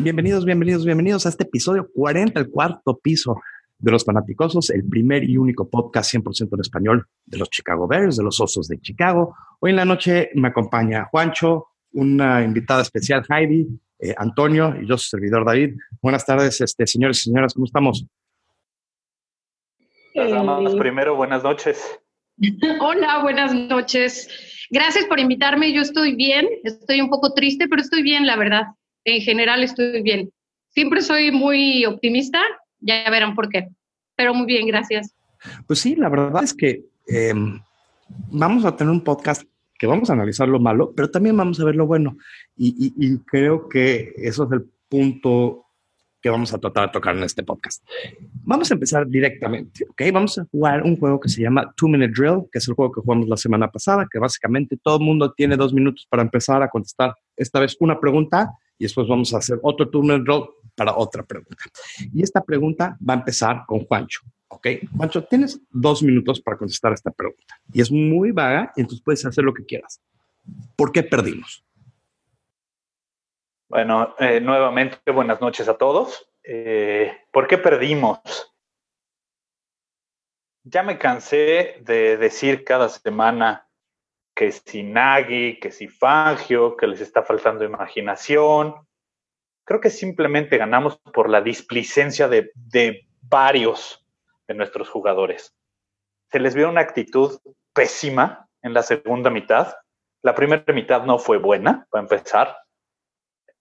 Bienvenidos, bienvenidos, bienvenidos a este episodio 40, el cuarto piso de los Fanaticosos, el primer y único podcast 100% en español de los Chicago Bears, de los Osos de Chicago. Hoy en la noche me acompaña Juancho, una invitada especial, Heidi, eh, Antonio y yo, su servidor David. Buenas tardes, este, señores y señoras, ¿cómo estamos? Las primero, buenas noches. Hola, buenas noches. Gracias por invitarme. Yo estoy bien, estoy un poco triste, pero estoy bien, la verdad. En general estoy bien. Siempre soy muy optimista, ya verán por qué. Pero muy bien, gracias. Pues sí, la verdad es que em, vamos a tener un podcast que vamos a analizar lo malo, pero también vamos a ver lo bueno. Y, creo que eso es el punto que vamos a tratar de tocar en este podcast. Vamos a empezar directamente, ¿ok? Vamos a jugar un juego que se llama Two Minute Drill, que es el juego que jugamos la semana pasada, que básicamente todo el mundo tiene dos minutos para empezar a contestar esta vez una pregunta y después vamos a hacer otro Two Minute Drill para otra pregunta. Y esta pregunta va a empezar con Juancho. Ok, Juancho, tienes dos minutos para contestar esta pregunta. Y es muy vaga, entonces puedes hacer lo que quieras. ¿Por qué perdimos? Bueno, eh, nuevamente buenas noches a todos. Eh, ¿Por qué perdimos? Ya me cansé de decir cada semana que si Nagy, que si Fangio, que les está faltando imaginación. Creo que simplemente ganamos por la displicencia de, de varios de nuestros jugadores. Se les vio una actitud pésima en la segunda mitad. La primera mitad no fue buena, para empezar.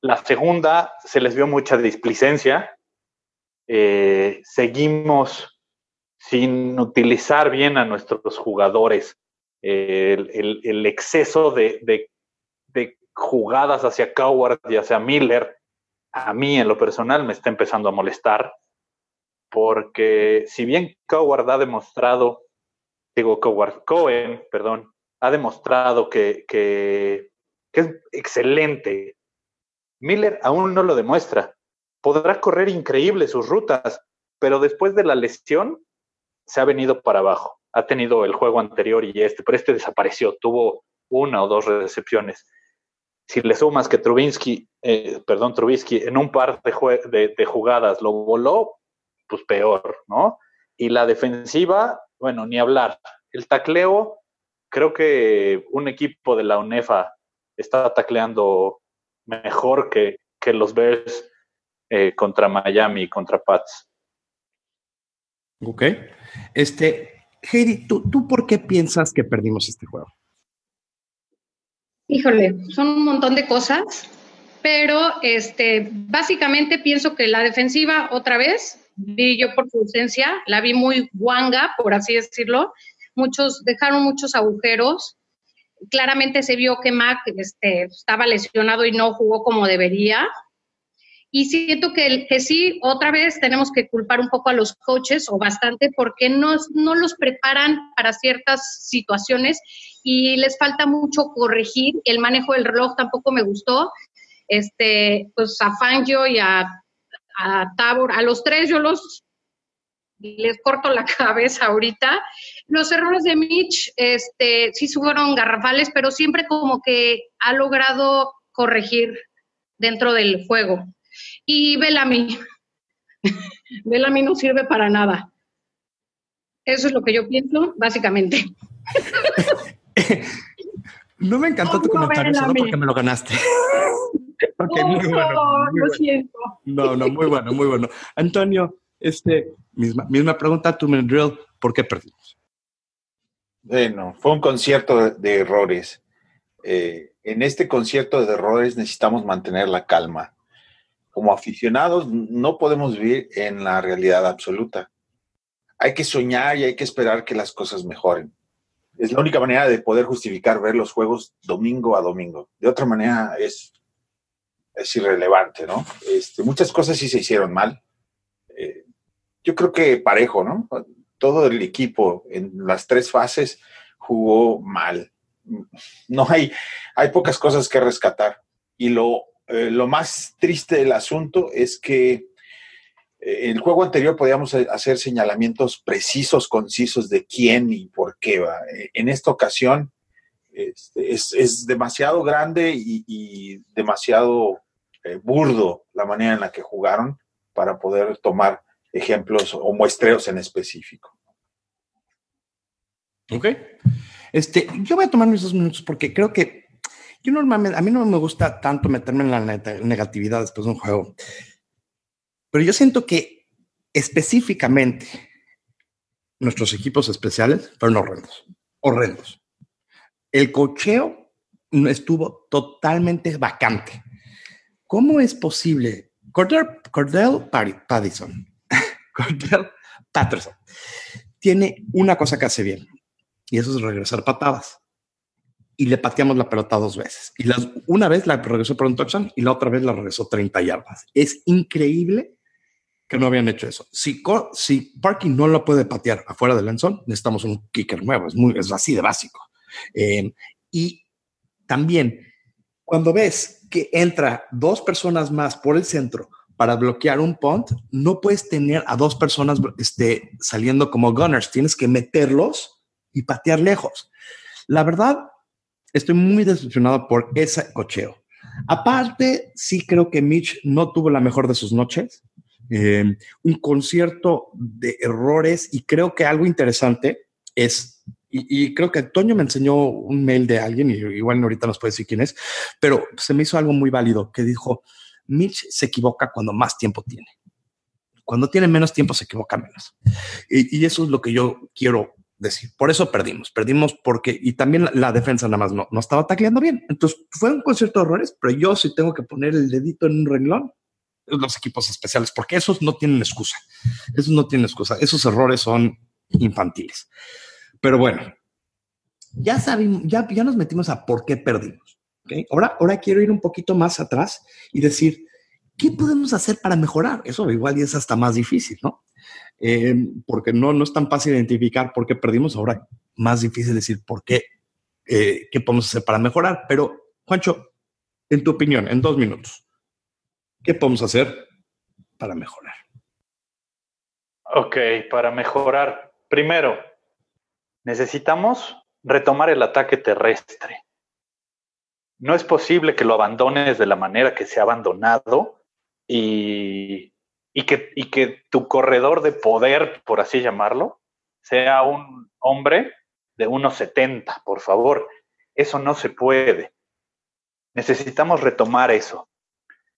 La segunda se les vio mucha displicencia. Eh, seguimos sin utilizar bien a nuestros jugadores. El, exceso de, jugadas hacia Coward y hacia Miller, a mí en lo personal me está empezando a molestar porque si bien Coward ha demostrado, digo Coward, Cohen, perdón, ha demostrado que, que, es excelente, Miller aún no lo demuestra. Podrá correr increíble sus rutas, pero después de la lesión se ha venido para abajo. Ha tenido el juego anterior y este, pero este desapareció, tuvo una o dos recepciones. Si le sumas que Trubinsky, eh, perdón, Trubisky en un par de, jugadas lo voló, pues peor, ¿no? Y la defensiva, bueno, ni hablar. El tacleo, creo que un equipo de la UNEFA está tacleando mejor que, los Bears eh, contra Miami y contra Pats. Ok. Este, Heidi, ¿tú, ¿tú por qué piensas que perdimos este juego? Híjole, son un montón de cosas, pero este, básicamente pienso que la defensiva otra vez vi yo por su ausencia, la vi muy guanga, por así decirlo. Muchos dejaron muchos agujeros. Claramente se vio que Mac este, estaba lesionado y no jugó como debería. Y siento que, sí, otra vez tenemos que culpar un poco a los coaches o bastante porque no, no los preparan para ciertas situaciones y les falta mucho corregir. El manejo del reloj tampoco me gustó. Este, pues a Fangio y a a Tabor, a los tres yo los les corto la cabeza ahorita. Los errores de Mitch, este, sí fueron garrafales, pero siempre como que ha logrado corregir dentro del juego. Y Bellamy, Bellamy no sirve para nada. Eso es lo que yo pienso, básicamente. no me encantó tu comentario, solo porque me lo ganaste. ok, muy bueno. lo siento. No, no, muy bueno, muy bueno. Antonio, este, misma, misma pregunta, tu drill, ¿por qué perdimos? Bueno, fue un concierto de, errores. Eh, en este concierto de errores necesitamos mantener la calma. Como aficionados no podemos vivir en la realidad absoluta. Hay que soñar y hay que esperar que las cosas mejoren. Es la única manera de poder justificar ver los juegos domingo a domingo. De otra manera es es irrelevante, ¿no? Este, muchas cosas sí se hicieron mal. Eh, yo creo que parejo, ¿no? Todo el equipo en las tres fases jugó mal. No hay, hay pocas cosas que rescatar. Y lo, eh, lo más triste del asunto es que eh, en el juego anterior podíamos hacer señalamientos precisos, concisos de quién y por qué. Va. En esta ocasión este, es, demasiado grande y, demasiado eh, burdo la manera en la que jugaron para poder tomar ejemplos o muestreos en específico. Ok. Este, yo voy a tomar mis dos minutos porque creo que yo normalmente, a mí no me gusta tanto meterme en la negatividad después de un juego, pero yo siento que específicamente nuestros equipos especiales fueron horrendos, horrendos. El cocheo estuvo totalmente vacante. ¿Cómo es posible? Cordell, Cordell Paddison, Cordell Patterson, tiene una cosa que hace bien y eso es regresar patadas. Y le pateamos la pelota dos veces. Y las, una vez la regresó por un touchdown y la otra vez la regresó 30 yardas. Es increíble que no habían hecho eso. Si, si Parking no lo puede patear afuera del Lenzón, necesitamos un kicker nuevo. Es, muy, es así de básico. Eh, y también, cuando ves que entra dos personas más por el centro para bloquear un punt, no puedes tener a dos personas este, saliendo como gunners. Tienes que meterlos y patear lejos. La verdad, estoy muy decepcionado por ese cocheo. Aparte, sí creo que Mitch no tuvo la mejor de sus noches. Eh, un concierto de errores y creo que algo interesante es, y, creo que Toño me enseñó un mail de alguien, y igual ahorita nos puede decir quién es, pero se me hizo algo muy válido que dijo, Mitch se equivoca cuando más tiempo tiene. Cuando tiene menos tiempo se equivoca menos. Y eso es lo que yo quiero decir, por eso perdimos, perdimos porque, y también la, defensa nada más no, no estaba tacleando bien. Entonces fue un concierto de errores, pero yo sí tengo que poner el dedito en un renglón, los equipos especiales, porque esos no tienen excusa. Esos no tienen excusa. Esos errores son infantiles. Pero bueno, ya sabemos, ya, ya nos metimos a por qué perdimos. ¿okay? Ahora, ahora quiero ir un poquito más atrás y decir, ¿qué podemos hacer para mejorar? Eso igual y es hasta más difícil, ¿no? Eh, porque no, no es tan fácil identificar por qué perdimos, ahora más difícil decir por qué, eh, qué podemos hacer para mejorar. Pero, Juancho, en tu opinión, en dos minutos, ¿qué podemos hacer para mejorar? Ok, para mejorar. Primero, necesitamos retomar el ataque terrestre. No es posible que lo abandones de la manera que se ha abandonado y y que, y que tu corredor de poder, por así llamarlo, sea un hombre de unos 70, por favor. Eso no se puede. Necesitamos retomar eso.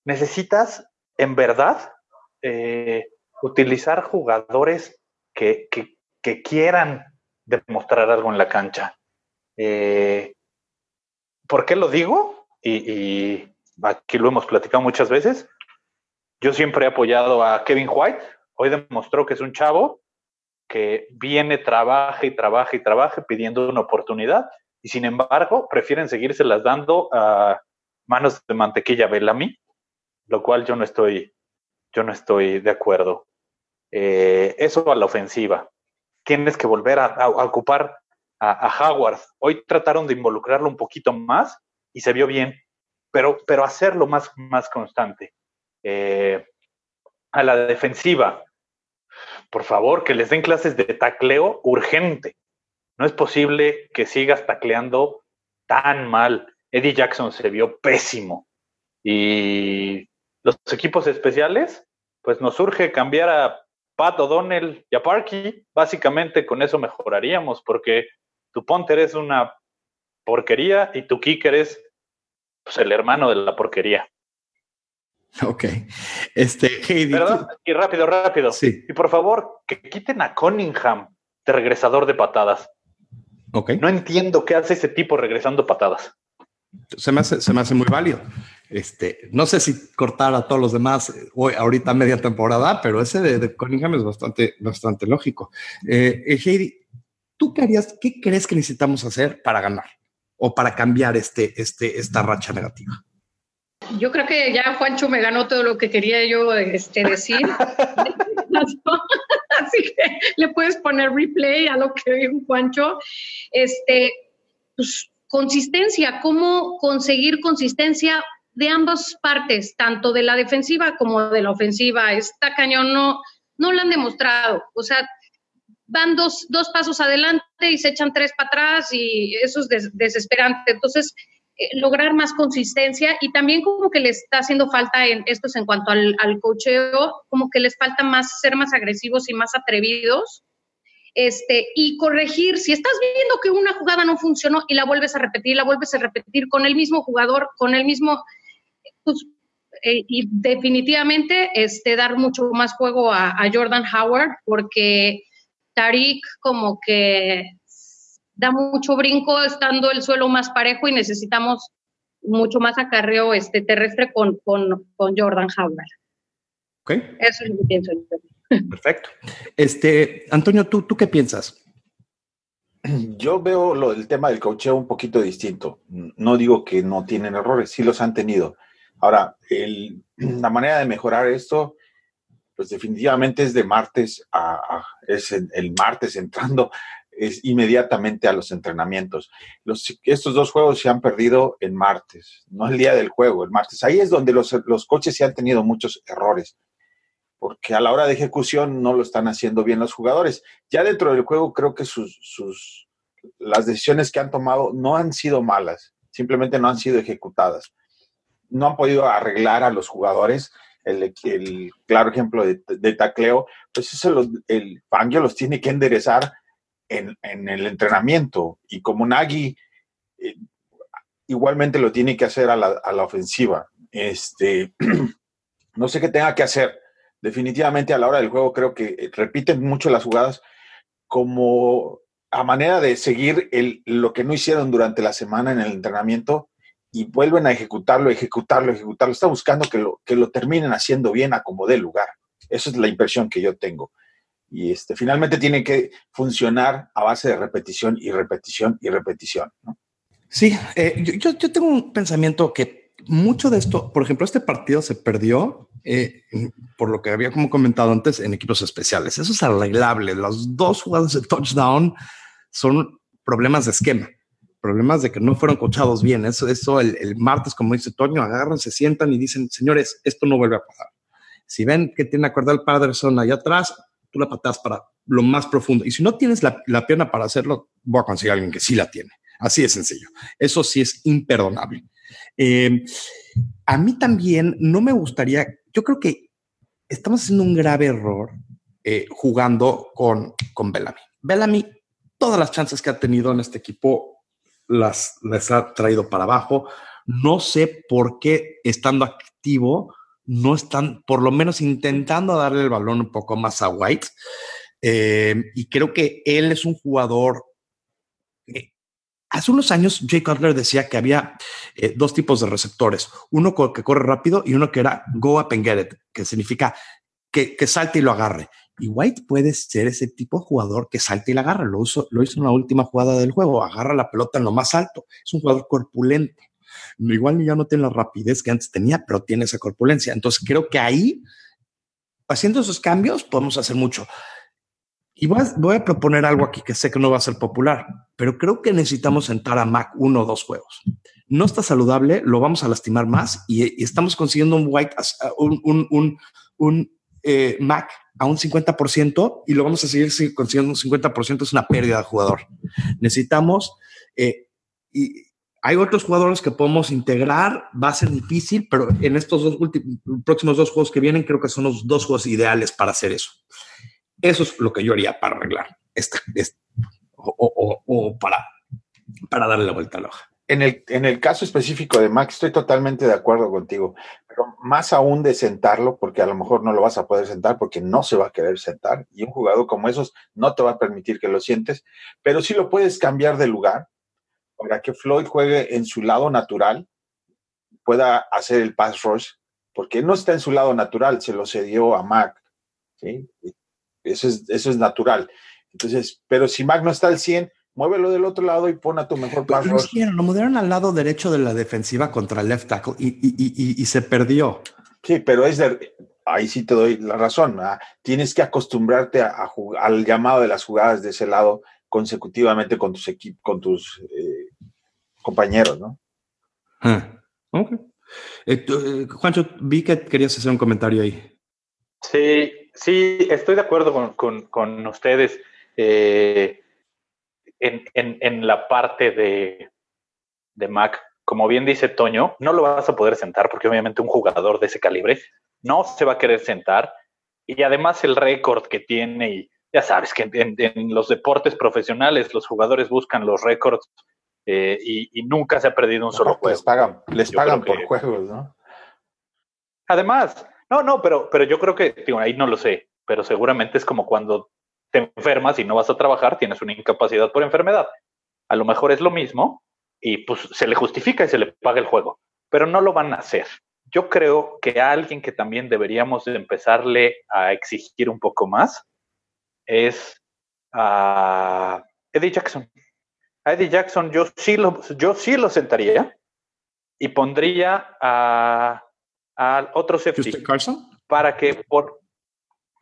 Necesitas, en verdad, eh, utilizar jugadores que, que, quieran demostrar algo en la cancha. Eh, ¿Por qué lo digo? Y, aquí lo hemos platicado muchas veces. Yo siempre he apoyado a Kevin White. Hoy demostró que es un chavo que viene, trabaja y trabaja y trabaja pidiendo una oportunidad y sin embargo prefieren las dando a manos de mantequilla Bellamy, lo cual yo no estoy, yo no estoy de acuerdo. Eh, eso a la ofensiva. Tienes que volver a, ocupar a, Howard. Hoy trataron de involucrarlo un poquito más y se vio bien, pero, pero hacerlo más, más constante. Eh, a la defensiva, por favor, que les den clases de tacleo urgente. No es posible que sigas tacleando tan mal. Eddie Jackson se vio pésimo. Y los equipos especiales, pues nos urge cambiar a Pat O'Donnell y a Parky. Básicamente con eso mejoraríamos, porque tu punter es una porquería y tu kicker es pues, el hermano de la porquería. Ok. Este, Heidi. y rápido, rápido. Sí. Y por favor, que quiten a Cunningham de regresador de patadas. Ok. No entiendo qué hace ese tipo regresando patadas. Se me hace, se me hace muy válido. Este, no sé si cortar a todos los demás hoy, ahorita media temporada, pero ese de, Cunningham es bastante, bastante lógico. Eh, eh, Heidi, ¿tú qué harías? ¿Qué crees que necesitamos hacer para ganar o para cambiar este, este, esta racha negativa? Yo creo que ya Juancho me ganó todo lo que quería yo este, decir. Así que le puedes poner replay a lo que dijo Juancho. Este, pues, consistencia, cómo conseguir consistencia de ambas partes, tanto de la defensiva como de la ofensiva. Esta cañón no, no lo han demostrado. O sea, van dos, dos pasos adelante y se echan tres para atrás y eso es desesperante. Entonces, lograr más consistencia y también como que les está haciendo falta en estos en cuanto al, al cocheo, como que les falta más ser más agresivos y más atrevidos. Este, y corregir, si estás viendo que una jugada no funcionó y la vuelves a repetir, la vuelves a repetir con el mismo jugador, con el mismo, pues, eh, y definitivamente este, dar mucho más juego a, a Jordan Howard, porque Tariq como que da mucho brinco estando el suelo más parejo y necesitamos mucho más acarreo este, terrestre con, con, con Jordan Howard. Okay. Eso es lo que pienso Perfecto. Este, Antonio, ¿tú, ¿tú qué piensas? Yo veo lo, el tema del cocheo un poquito distinto. No digo que no tienen errores, sí los han tenido. Ahora, el, la manera de mejorar esto, pues definitivamente es de martes a, a es el, el martes entrando es inmediatamente a los entrenamientos. Estos dos juegos se han perdido en martes, no el día del juego, el martes. Ahí es donde los, los coches se han tenido muchos errores, porque a la hora de ejecución no lo están haciendo bien los jugadores. Ya dentro del juego creo que sus, sus, las decisiones que han tomado no han sido malas, simplemente no han sido ejecutadas. No han podido arreglar a los jugadores. El, el claro ejemplo de, de, tacleo, pues eso el Fangio los tiene que enderezar en, en el entrenamiento y como Nagy eh, igualmente lo tiene que hacer a la, a la ofensiva. Este, no sé qué tenga que hacer. Definitivamente a la hora del juego creo que repiten mucho las jugadas como a manera de seguir el, lo que no hicieron durante la semana en el entrenamiento y vuelven a ejecutarlo, ejecutarlo, ejecutarlo. Está buscando que lo, que lo terminen haciendo bien a como dé lugar. Esa es la impresión que yo tengo y este, finalmente tiene que funcionar a base de repetición y repetición y repetición. Sí, eh, yo, yo, tengo un pensamiento que mucho de esto, por ejemplo, este partido se perdió eh, por lo que había como comentado antes en equipos especiales. Eso es arreglable. Las dos jugadas de touchdown son problemas de esquema, problemas de que no fueron cochados bien. Eso, eso el, martes, como dice Toño, agarran, se sientan y dicen, señores, esto no vuelve a pasar. Si ven que tiene acuerdo el padre son allá atrás, tú la patas para lo más profundo. Y si no tienes la, la, pierna para hacerlo, voy a conseguir a alguien que sí la tiene. Así de sencillo. Eso sí es imperdonable. Eh, a mí también no me gustaría, yo creo que estamos haciendo un grave error eh, jugando con, con Bellamy. Bellamy, todas las chances que ha tenido en este equipo las, las ha traído para abajo. No sé por qué estando activo no están por lo menos intentando darle el balón un poco más a White. Eh, y creo que él es un jugador. Hace unos años, Jay Cutler decía que había eh, dos tipos de receptores: uno que corre rápido y uno que era go up and get it, que significa que, salte y lo agarre. Y White puede ser ese tipo de jugador que salte y agarra. Lo, uso, lo hizo en la última jugada del juego. Agarra la pelota en lo más alto. Es un jugador corpulento igual ya no tiene la rapidez que antes tenía, pero tiene esa corpulencia. Entonces creo que ahí, haciendo esos cambios, podemos hacer mucho. Y voy a, voy a, proponer algo aquí que sé que no va a ser popular, pero creo que necesitamos sentar a Mac uno o dos juegos. No está saludable, lo vamos a lastimar más y, y estamos consiguiendo un white, un, un, un, un eh, Mac a un 50% y lo vamos a seguir consiguiendo un 50%, es una pérdida de jugador. Necesitamos, eh, y hay otros jugadores que podemos integrar, va a ser difícil, pero en estos dos próximos dos juegos que vienen, creo que son los dos juegos ideales para hacer eso. Eso es lo que yo haría para arreglar esta, esta o, para, para darle la vuelta a la hoja. En el, en el caso específico de Max, estoy totalmente de acuerdo contigo, pero más aún de sentarlo, porque a lo mejor no lo vas a poder sentar porque no se va a querer sentar, y un jugador como esos no te va a permitir que lo sientes, pero sí lo puedes cambiar de lugar para que Floyd juegue en su lado natural, pueda hacer el pass rush, porque no está en su lado natural, se lo cedió a Mac. ¿sí? Eso, es, eso es natural. Entonces, pero si Mac no está al 100, muévelo del otro lado y pon a tu mejor pass lo, rush. Lo movieron al lado derecho de la defensiva contra el left tackle y, y, y, y se perdió. Sí, pero es de, ahí sí te doy la razón. ¿verdad? Tienes que acostumbrarte a, a jugar, al llamado de las jugadas de ese lado consecutivamente con tus equipos, con tus eh, compañeros, ¿no? Ah, ok. Eh, eh, Juancho, vi que querías hacer un comentario ahí. Sí, sí, estoy de acuerdo con, con, con ustedes eh, en, en, en, la parte de, de Mac como bien dice Toño, no lo vas a poder sentar porque obviamente un jugador de ese calibre no se va a querer sentar. Y además el récord que tiene, y ya sabes que en, los deportes profesionales los jugadores buscan los récords eh, y, nunca se ha perdido un solo juego. Les pagan, les pagan por juegos, ¿no? Además, no, no, pero, pero yo creo que, digo, ahí no lo sé, pero seguramente es como cuando te enfermas y no vas a trabajar, tienes una incapacidad por enfermedad. A lo mejor es lo mismo y pues se le justifica y se le paga el juego, pero no lo van a hacer. Yo creo que a alguien que también deberíamos de empezarle a exigir un poco más es a Eddie Jackson. A Eddie Jackson yo sí lo, yo sí lo sentaría y pondría a, a otro safety. Carson? Para que por,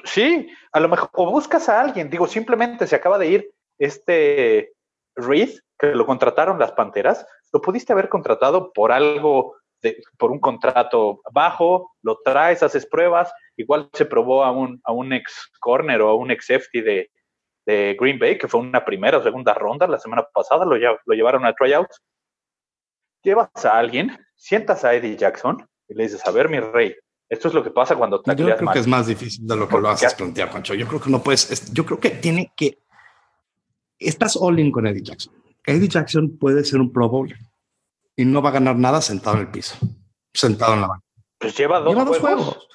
Sí, a lo mejor, o buscas a alguien, digo, simplemente se acaba de ir este Reed, que lo contrataron las Panteras, lo pudiste haber contratado por algo, de, por un contrato bajo, lo traes, haces pruebas, igual se probó a un, a un ex corner o a un ex safety de, de Green Bay, que fue una primera o segunda ronda la semana pasada, lo, lo llevaron a tryouts. Llevas a alguien, sientas a Eddie Jackson y le dices, a ver, mi rey, esto es lo que pasa cuando te Yo creo que es más difícil de lo que lo haces plantear, Pancho. Yo creo que no puedes. Yo creo que tiene que. Estás all in con Eddie Jackson. Eddie Jackson puede ser un Pro Bowler y no va a ganar nada sentado en el piso, sentado en la banca. Pues lleva dos, juegos,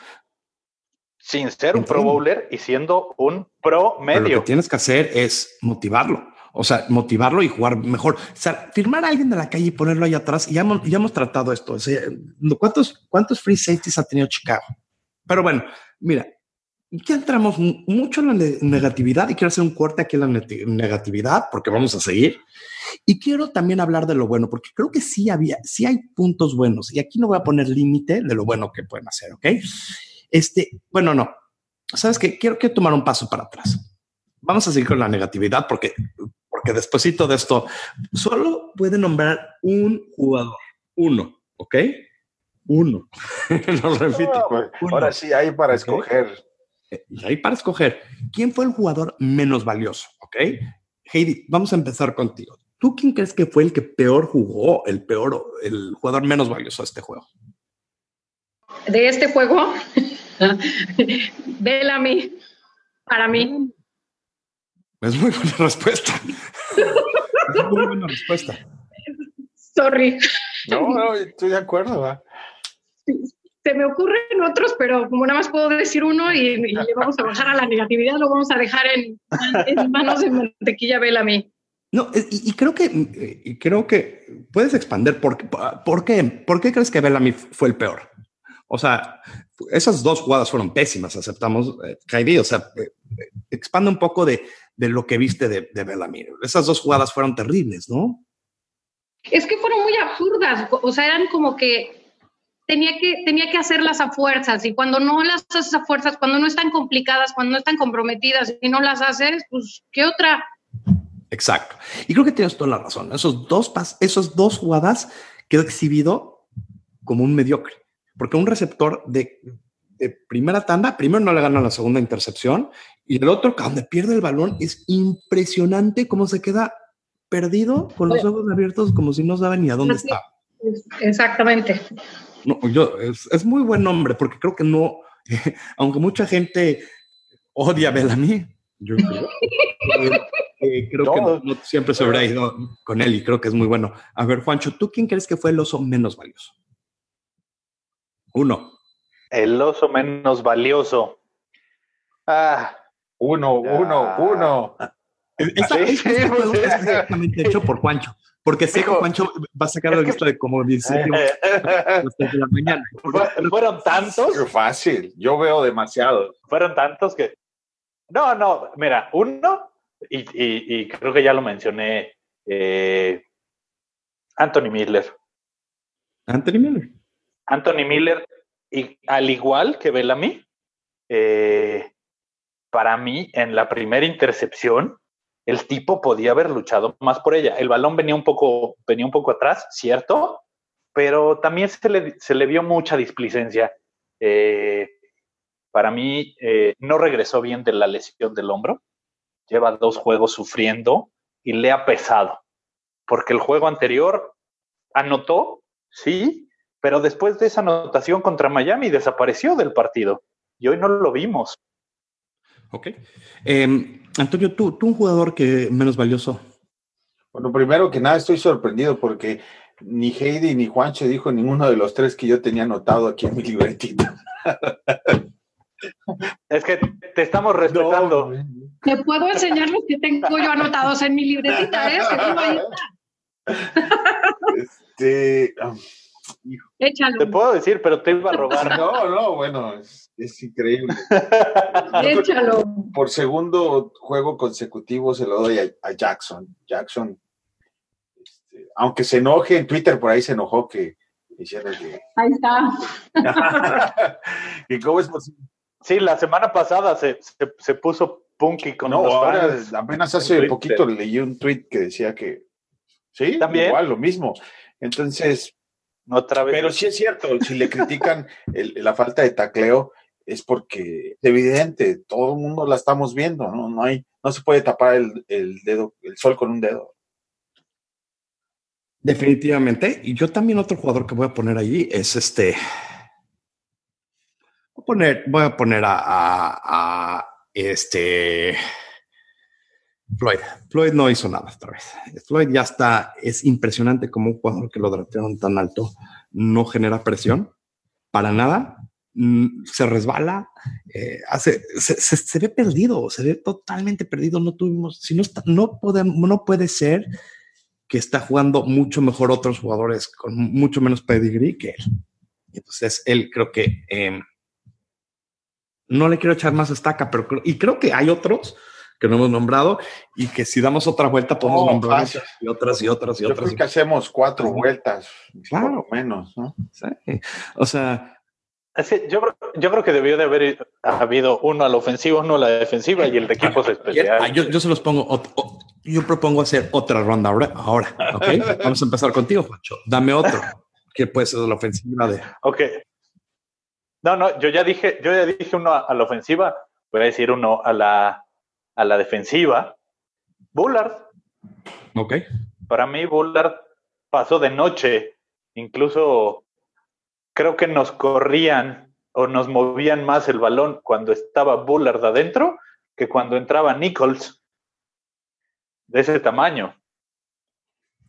Sin ser un Pro Bowler y siendo un Pro medio. lo que tienes que hacer es motivarlo. O sea, motivarlo y jugar mejor. O sea, firmar a alguien de la calle y ponerlo ahí atrás. Ya hemos, ya hemos tratado esto. ¿cuántos, ¿Cuántos free safeties ha tenido Chicago? Pero bueno, mira, ya entramos mucho en la negatividad y quiero hacer un corte aquí en la negatividad porque vamos a seguir. Y quiero también hablar de lo bueno, porque creo que sí había, sí hay puntos buenos y aquí no voy a poner límite de lo bueno que pueden hacer. Ok. Este, bueno, no. Sabes que quiero, quiero tomar un paso para atrás. Vamos a seguir con la negatividad porque porque despuésito de esto solo puede nombrar un jugador, uno, ¿ok? Uno. Lo repito. Pues, ahora sí, hay para escoger. Eh, hay para escoger. ¿Quién fue el jugador menos valioso? ¿Ok? Heidi, vamos a empezar contigo. ¿Tú quién crees que fue el que peor jugó, el peor, el jugador menos valioso de este juego? De este juego, Bellamy, para mí. Es muy buena respuesta. es muy buena respuesta. Sorry. No, no, estoy de acuerdo. Se me ocurren otros, pero como nada más puedo decir uno y, le vamos a bajar a la negatividad, lo vamos a dejar en, manos de mantequilla mí. No, y, creo que creo que puedes expander por, por, qué. ¿Por qué crees que Bellamy fue el peor? O sea, esas dos jugadas fueron pésimas, aceptamos, eh, O sea, eh, expande un poco de de lo que viste de, de Bellamy. Esas dos jugadas fueron terribles, ¿no? Es que fueron muy absurdas, o sea, eran como que tenía que, tenía que hacerlas a fuerzas y cuando no las haces a fuerzas, cuando no están complicadas, cuando no están comprometidas y no las haces, pues, ¿qué otra? Exacto. Y creo que tienes toda la razón. Esos dos, pas esos dos jugadas quedó exhibido como un mediocre, porque un receptor de, de primera tanda, primero no le gana la segunda intercepción y el otro, donde pierde el balón, es impresionante cómo se queda perdido con los ojos abiertos, como si no sabe ni a dónde está. Exactamente. No, yo, es, muy buen nombre, porque creo que no, aunque mucha gente odia a Bellamy, yo creo, eh, creo que no, siempre se habrá ido con él y creo que es muy bueno. A ver, Juancho, ¿tú quién crees que fue el oso menos valioso? Uno. El oso menos valioso. Ah, uno, uno, uno. Esta, sí, es exactamente hecho por Juancho. Porque sé que Juancho va a sacar la lista de como dice de la mañana. Fueron tantos. Qué fácil. Yo veo demasiado. Fueron tantos que. No, no. Mira, uno, y, y, creo que ya lo mencioné, eh, Anthony Miller. Anthony Miller. Anthony Miller, y al igual que Bellamy, eh, para mí, en la primera intercepción, el tipo podía haber luchado más por ella. El balón venía un poco, venía un poco atrás, cierto, pero también se le, se le vio mucha displicencia. Eh, para mí, eh, no regresó bien de la lesión del hombro. Lleva dos juegos sufriendo y le ha pesado, porque el juego anterior anotó, Sí, pero después de esa anotación contra Miami desapareció del partido y hoy no lo vimos. Ok. Em, Antonio, ¿tú, tú un jugador que menos valioso. Bueno, primero que nada estoy sorprendido porque ni Heidi ni Juancho dijo ninguno de los tres que yo tenía anotado aquí en mi libretita. Es que te estamos respetando. te puedo enseñar los que tengo yo anotados en mi libretita, ¿eh? Este, Échalo. Te puedo decir, pero te iba a robar. No, no, bueno, es, increíble. Échalo. Por segundo juego consecutivo se lo doy a, Jackson. Jackson, este, aunque se enoje en Twitter, por ahí se enojó que hicieron que. Ahí está. ¿Y cómo es posible? Sí, la semana pasada se, se, puso punky con No, ahora apenas hace poquito leí un tweet que decía que sí, también igual lo mismo. Entonces, otra vez. Pero sí es cierto, si le critican la falta de tacleo es porque es evidente, todo el mundo la estamos viendo, ¿no? No hay, no se puede tapar el, el dedo, el sol con un dedo. Definitivamente. Y yo también otro jugador que voy a poner allí es este Voy a poner, voy a, poner a, este Floyd. Floyd no hizo nada esta vez. Floyd ya está, es impresionante como un jugador que lo draftearon tan alto no genera presión para nada. Mm, se resbala, eh, hace, se, ve perdido, se ve totalmente perdido. No tuvimos, si no está, no podemos, no puede ser que está jugando mucho mejor otros jugadores con mucho menos pedigree que él. Entonces, él creo que em, no le quiero echar más estaca, pero y creo que hay otros que no hemos nombrado y que si damos otra vuelta podemos nombrar y otras y otras y Yo otras. Creo que hacemos cuatro vueltas, claro, menos, ¿no? Sí. O sea, yo, yo creo que debió de haber habido uno a la ofensiva, uno a la defensiva y el de equipos especiales. Yo, yo, se los pongo, yo propongo hacer otra ronda ahora, ahora. Vamos a empezar contigo, Juancho. Dame otro, que puede ser la ofensiva de... Ok, no, no, yo ya dije, yo ya dije uno a, la ofensiva, voy a decir uno a la, a la defensiva. Bullard. Ok. Para mí, Bullard pasó de noche. Incluso creo que nos corrían o nos movían más el balón cuando estaba Bullard adentro que cuando entraba Nichols de ese tamaño.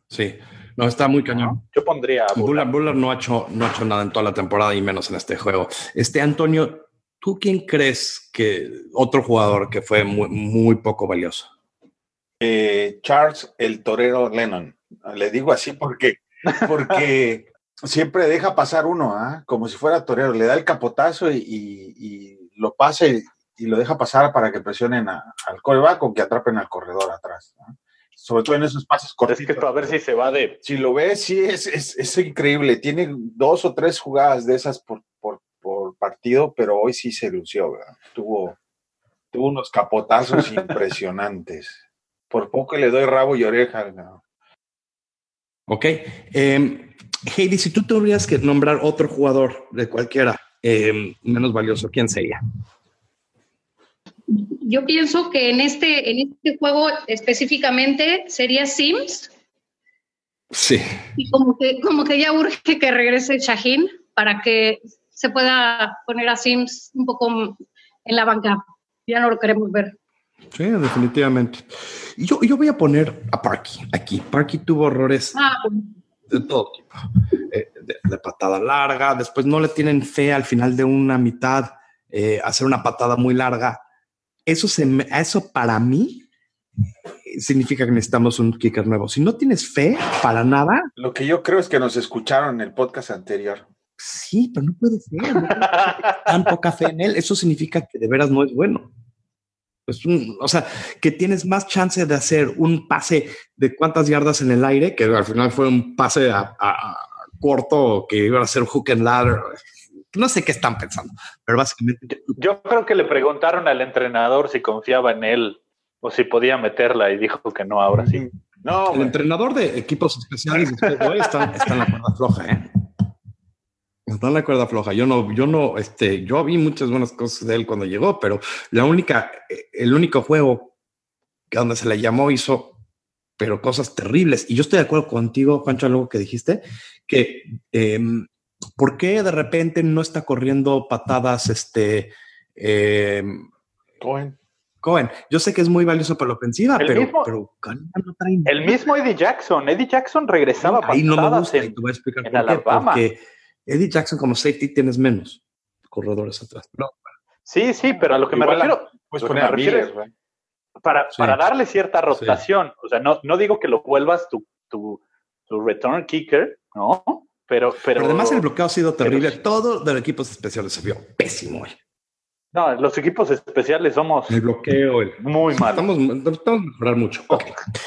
Sí, no, está muy cañón. Yo pondría. Bullard. Bullard, no, ha hecho, no ha hecho nada en toda la temporada y menos en este juego. Este Antonio, ¿tú quién crees que otro jugador que fue muy, poco valioso? Eh, Charles el torero Lennon. Le digo así porque, porque siempre deja pasar uno, ¿ah? como si fuera torero. Le da el capotazo y, lo pasa y, lo deja pasar para que presionen al coreback o que atrapen al corredor atrás sobre todo en esos pases cortos. Es que a ver si se va de. Si lo ves, sí, es, es, increíble. Tiene dos o tres jugadas de esas por, partido, pero hoy sí se lució, ¿verdad? Tuvo, tuvo unos capotazos impresionantes. Por poco le doy rabo y oreja. ¿no? Ok. Eh, Heidi, si tú tuvieras que nombrar otro jugador de cualquiera em, menos valioso, ¿quién sería? yo pienso que en este, en este juego específicamente sería Sims. Sí. Y como que, como que ya urge que regrese Shaheen para que se pueda poner a Sims un poco en la banca. Ya no lo queremos ver. Sí, definitivamente. Yo, yo voy a poner a Parky aquí. Parky tuvo errores ah, de todo tipo. Eh, de, patada larga, después no le tienen fe al final de una mitad, eh, hacer una patada muy larga eso, se, eso para mí significa que necesitamos un kicker nuevo. Si no tienes fe para nada. Lo que yo creo es que nos escucharon en el podcast anterior. Sí, pero no puede ser. tan poca fe en él. Eso significa que de veras no es bueno. o sea, que tienes más chance de hacer un pase de cuántas yardas en el aire, que al final fue un pase a, corto que iba a ser hook and ladder no sé qué están pensando, pero básicamente. Yo creo que le preguntaron al entrenador si confiaba en él o si podía meterla y dijo que no, ahora sí. No, el entrenador de equipos especiales está, en la cuerda floja, ¿eh? Está en la cuerda floja. Yo no, yo no, este, yo vi muchas buenas cosas de él cuando llegó, pero la única, el único juego donde se le llamó hizo pero cosas terribles. Y yo estoy de acuerdo contigo, Juancho, algo que dijiste, que em, ¿por qué de repente no está corriendo patadas este em, Cohen? Cohen. Yo sé que es muy valioso para la ofensiva, El pero, mismo- pero no trae El mismo Eddie Jackson. Eddie Jackson regresaba Ahí no me patadas y en- te voy a explicar en por qué. Alabama. Porque Eddie Jackson como safety tienes menos corredores atrás. No, Sí, sí, pero a lo que me Igual refiero, Pues poner me refiero Miller, es- güey. para, Sí. para darle cierta rotación, o sea, no, no digo que lo vuelvas tu, tu, tu return kicker, ¿no? Pero, pero, pero además el bloqueo ha sido terrible. pero. Todo de los equipos especiales se vio pésimo. hoy. no, los equipos especiales somos El bloqueo, el, muy malos. Estamos, necesitamos mejorar mucho. Ok.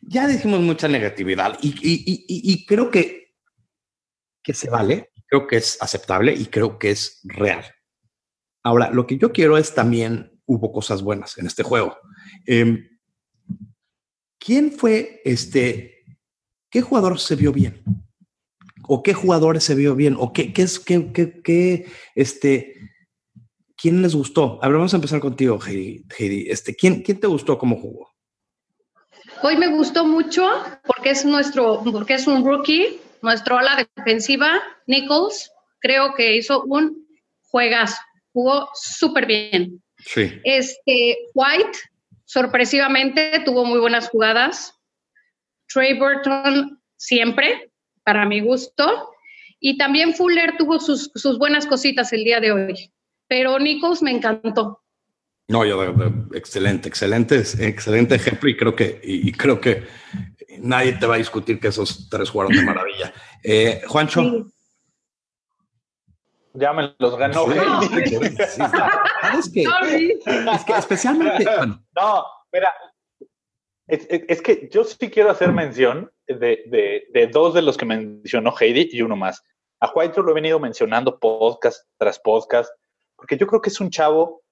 Ya dijimos mucha negatividad y- y- y creo que, que se vale, creo que es aceptable y creo que es real. Ahora, lo que yo quiero es también hubo cosas buenas en este juego. Em, ¿Quién fue este? ¿Qué jugador se vio bien? ¿O qué jugadores se vio bien? ¿O qué, qué es, qué, qué, este, quién les gustó? A ver, vamos a empezar contigo, Heidi. Heidi. Este, ¿quién, ¿Quién te gustó cómo jugó? Hoy me gustó mucho porque es nuestro, porque es un rookie, nuestro ala defensiva, Nichols, creo que hizo un juegazo, jugó súper bien. Sí. Este, White, sorpresivamente, tuvo muy buenas jugadas. Trey Burton, siempre, para mi gusto. Y también Fuller tuvo sus, sus buenas cositas el día de hoy. Pero Nichols me encantó. No, yo excelente, excelente, excelente ejemplo y creo que y creo que nadie te va a discutir que esos tres jugaron de maravilla. Eh, Juancho. Sí. Ya me los ganó. Sí. Es que especialmente, bueno, No, mira, es, es- es que yo sí quiero hacer mención de, de- de dos de los que mencionó Heidi y uno más. A White yo lo he venido mencionando podcast tras podcast, porque yo creo que es un chavo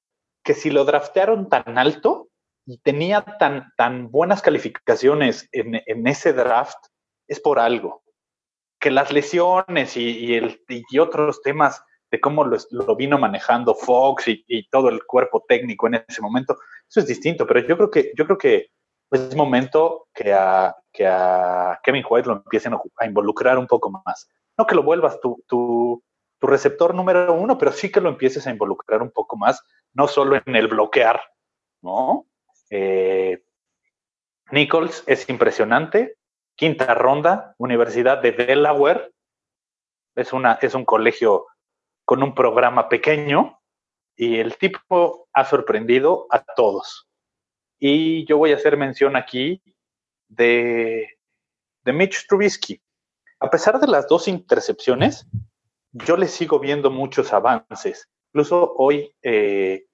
que si lo draftearon tan alto y tenía tan, tan buenas calificaciones en, en ese draft, es por algo. Que las lesiones y, el, y otros temas de cómo lo, vino manejando Fox y, y todo el cuerpo técnico en ese momento, eso es distinto, pero yo creo que, yo creo que es momento que a, que a Kevin White lo empiecen a, a involucrar un poco más. No que lo vuelvas tu, tu, tu receptor número uno, pero sí que lo empieces a involucrar un poco más, no solo en el bloquear, ¿no? Eh, Nichols es impresionante. Quinta ronda, Universidad de Delaware. Es, una, es un colegio con un programa pequeño y el tipo ha sorprendido a todos. Y yo voy a hacer mención aquí de, de Mitch Trubisky. A pesar de las dos intercepciones, yo le sigo viendo muchos avances. Incluso hoy, eh,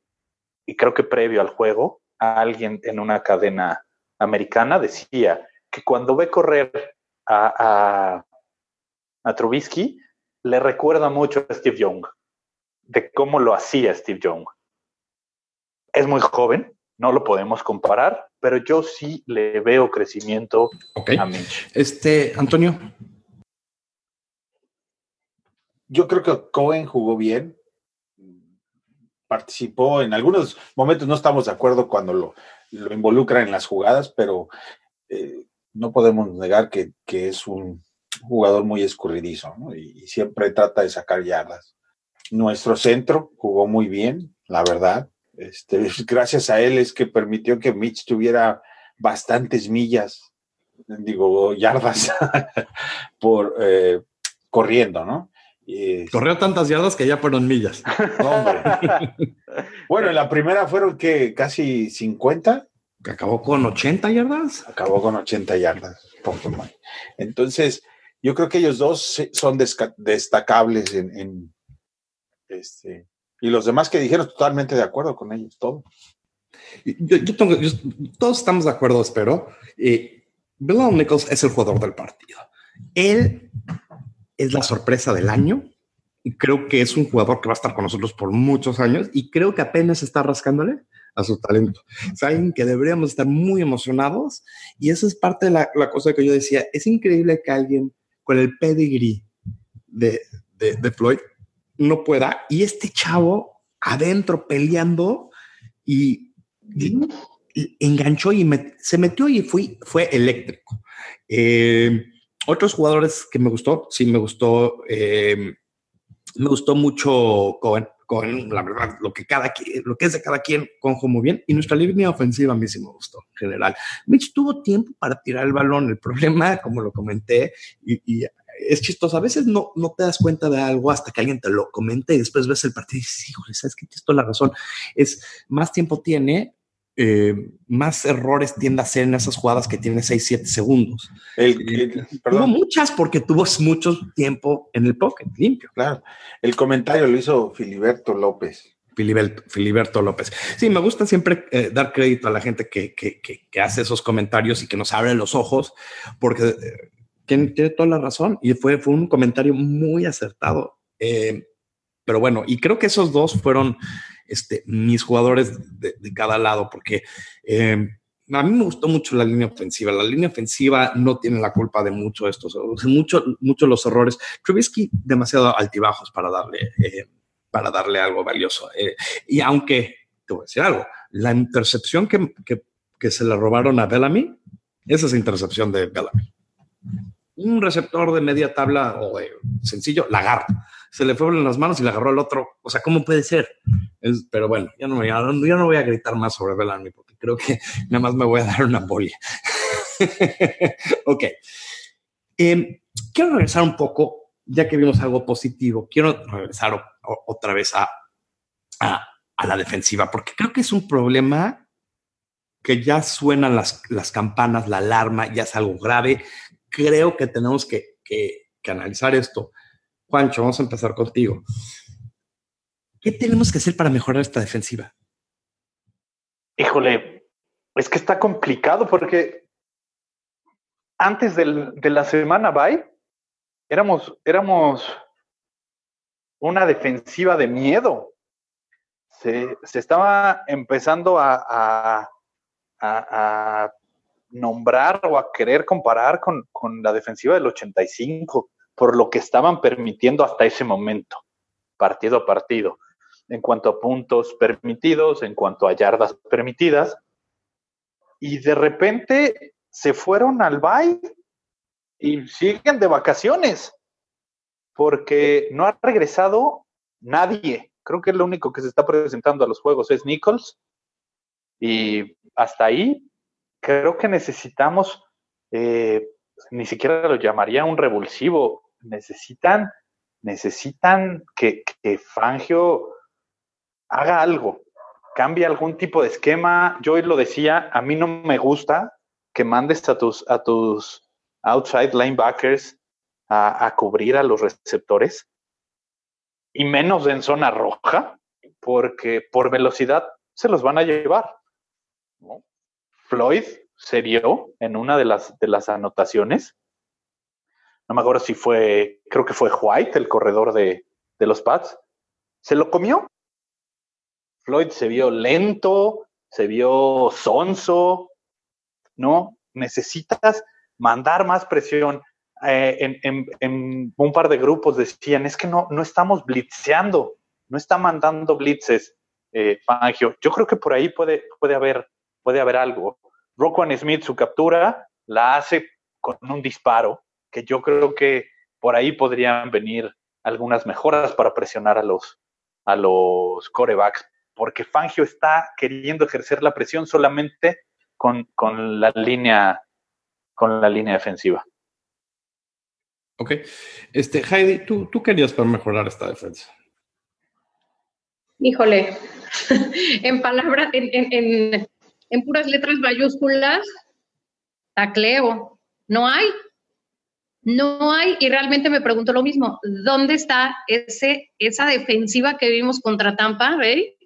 y creo que previo al juego, alguien en una cadena americana decía que cuando ve correr a, a, a Trubisky, le recuerda mucho a Steve Young, de cómo lo hacía Steve Young. Es muy joven, no lo podemos comparar, pero yo sí le veo crecimiento a Mitch. Este, Antonio. Yo creo que Cohen jugó bien. Participó en algunos momentos, no estamos de acuerdo cuando lo, lo involucra en las jugadas, pero eh, no podemos negar que, que, es un jugador muy escurridizo ¿no? y, y, siempre trata de sacar yardas. Nuestro centro jugó muy bien, la verdad. Este, gracias a él es que permitió que Mitch tuviera bastantes millas, digo, yardas por eh, corriendo, ¿no? Y, Corrió tantas yardas que ya fueron millas. No, bueno, en la primera fueron que casi 50. Acabó con 80 yardas. Acabó con 80 yardas. Entonces, yo creo que ellos dos son destacables en, en este. Y los demás que dijeron totalmente de acuerdo con ellos, todo. Yo, yo tengo, yo, todos estamos de acuerdo, espero. Eh, Bill Nichols es el jugador del partido. Él es la sorpresa del año. Y creo que es un jugador que va a estar con nosotros por muchos años y creo que apenas está rascándole a su talento. Es alguien que deberíamos estar muy emocionados y eso es parte de la, la cosa que yo decía. Es increíble que alguien con el pedigree de, de, Floyd no pueda y este chavo adentro peleando y, enganchó y se metió y fue, fue eléctrico. Eh, otros jugadores que me gustó, sí me gustó, eh, me gustó mucho Cohen, Cohen, la verdad, lo que, cada, lo que es de cada quien, conjo muy bien, y nuestra línea ofensiva a mí sí me gustó en general. Mitch tuvo tiempo para tirar el balón, el problema, como lo comenté, y, es chistoso. A veces no, no te das cuenta de algo hasta que alguien te lo comente y después ves el partido y dices, híjole, sabes que tienes toda la razón. Es más tiempo tiene, eh, más errores tiende a hacer en esas jugadas que tiene 6, 7 segundos. El, tuvo muchas porque tuvo mucho tiempo en el pocket limpio. Claro. El comentario lo hizo Filiberto López. Filiberto, Filiberto López. Sí, me gusta siempre eh, dar crédito a la gente que, que, que, hace esos comentarios y que nos abre los ojos, porque eh, tiene, toda la razón y fue, fue un comentario muy acertado. Pero bueno, y creo que esos dos fueron este, mis jugadores de, cada lado, porque eh, a mí me gustó mucho la línea ofensiva. La línea ofensiva no tiene la culpa de mucho estos, mucho, mucho los errores. Trubisky demasiado altibajos para darle, eh, para darle algo valioso. Eh, y aunque, te voy a decir algo, la intercepción que, que, se le robaron a Bellamy, esa es intercepción de Bellamy. Un receptor de media tabla o sencillo, la se le fueron las manos y le agarró al otro. O sea, ¿cómo puede ser? pero bueno, ya no, ya, no voy a gritar más sobre Bellamy porque creo que nada más me voy a dar una bolia. ok. Em, quiero regresar un poco, ya que vimos algo positivo, quiero regresar otra vez a, a, la defensiva, porque creo que es un problema que ya suenan las, las campanas, la alarma, ya es algo grave. Creo que tenemos que, que analizar esto Juancho, vamos a empezar contigo. ¿Qué tenemos que hacer para mejorar esta defensiva? Híjole, es que está complicado porque antes de la semana bye, éramos, éramos una defensiva de miedo. Se, estaba empezando a, nombrar o a querer comparar con, con la defensiva del 85 por lo que estaban permitiendo hasta ese momento, partido a partido, en cuanto a puntos permitidos, en cuanto a yardas permitidas. Y de repente se fueron al bay y siguen de vacaciones, porque no ha regresado nadie. Creo que lo único que se está presentando a los juegos es Nichols. Y hasta ahí creo que necesitamos eh, ni siquiera lo llamaría un revulsivo. Necesitan, necesitan que, Fangio haga algo, cambie algún tipo de esquema. Yo hoy lo decía, a mí no me gusta que mandes a tus, a tus outside linebackers a, a cubrir a los receptores y menos en zona roja, porque por velocidad se los van a llevar. Floyd se vio en una de las, de las anotaciones. No me acuerdo si fue, creo que fue White, el corredor de, de los Pats. Se lo comió. Floyd se vio lento, se vio sonso, ¿no? Necesitas mandar más presión. Eh, en, un par de grupos decían, es que no, no estamos blitzeando, no está mandando blitzes, eh, Fangio. Yo creo que por ahí puede, puede, haber, puede haber algo. Roquan Smith, su captura, la hace con un disparo, que yo creo que por ahí podrían venir algunas mejoras para presionar a los, a los corebacks, porque Fangio está queriendo ejercer la presión solamente con, la línea con la línea defensiva. Ok. Este, Heidi, ¿tú, tú querías para mejorar esta defensa? Híjole, en palabras, en, en puras letras mayúsculas, tacleo. No hay. No hay, y realmente me pregunto lo mismo, ¿dónde está ese, esa defensiva que vimos contra Tampa, Rey?